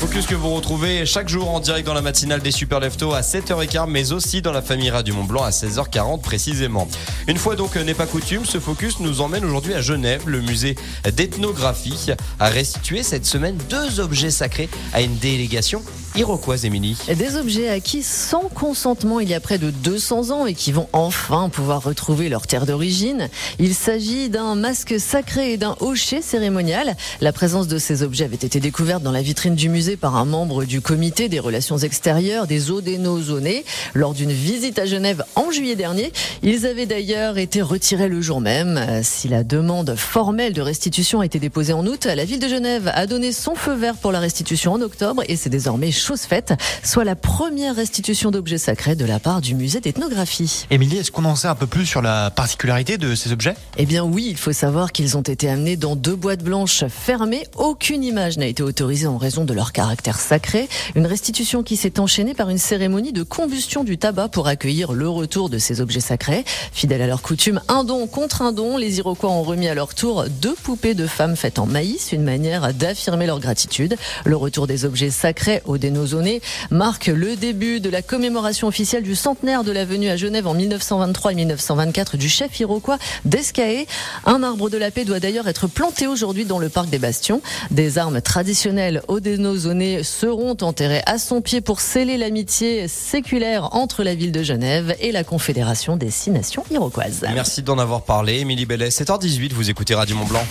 Focus que vous retrouvez chaque jour en direct dans la matinale des Super Lefto à 7h15, mais aussi dans la famille du Mont Blanc à 16h40 précisément. Une fois donc n'est pas coutume, ce focus nous emmène aujourd'hui à Genève. Le musée d'ethnographie a restitué cette semaine deux objets sacrés à une délégation iroquoise, Émilie. Des objets acquis sans consentement il y a près de 200 ans et qui vont enfin pouvoir retrouver leur terre d'origine. Il s'agit d'un masque sacré et d'un hocher cérémonial. La présence de ces objets avait été découverte dans la vitrine du musée par un membre du comité des relations extérieures des Odénosonés lors d'une visite à Genève en juillet dernier. Ils avaient d'ailleurs été retirés le jour même. Si la demande formelle de restitution a été déposée en août, la ville de Genève a donné son feu vert pour la restitution en octobre et c'est désormais chose faite, soit la première restitution d'objets sacrés de la part du musée d'ethnographie. Émilie, est-ce qu'on en sait un peu plus sur la particularité de ces objets? Eh bien oui, il faut savoir qu'ils ont été amenés dans deux boîtes blanches fermées. Aucune image n'a été autorisée en raison de leur caractère sacré. Une restitution qui s'est enchaînée par une cérémonie de combustion du tabac pour accueillir le retour de ces objets sacrés. Fidèles à leur coutume, un don contre un don, les Iroquois ont remis à leur tour deux poupées de femmes faites en maïs, une manière d'affirmer leur gratitude. Le retour des objets sacrés au Dénosonné marque le début de la commémoration officielle du centenaire de la venue à Genève en 1923 et 1924 du chef iroquois d'Escaé. Un arbre de la paix doit d'ailleurs être planté aujourd'hui dans le parc des Bastions. Des armes traditionnelles au Seront enterrées à son pied pour sceller l'amitié séculaire entre la ville de Genève et la Confédération des six nations iroquoises. Merci d'en avoir parlé, Émilie Bellet. 7h18, vous écoutez Radio Mont Blanc.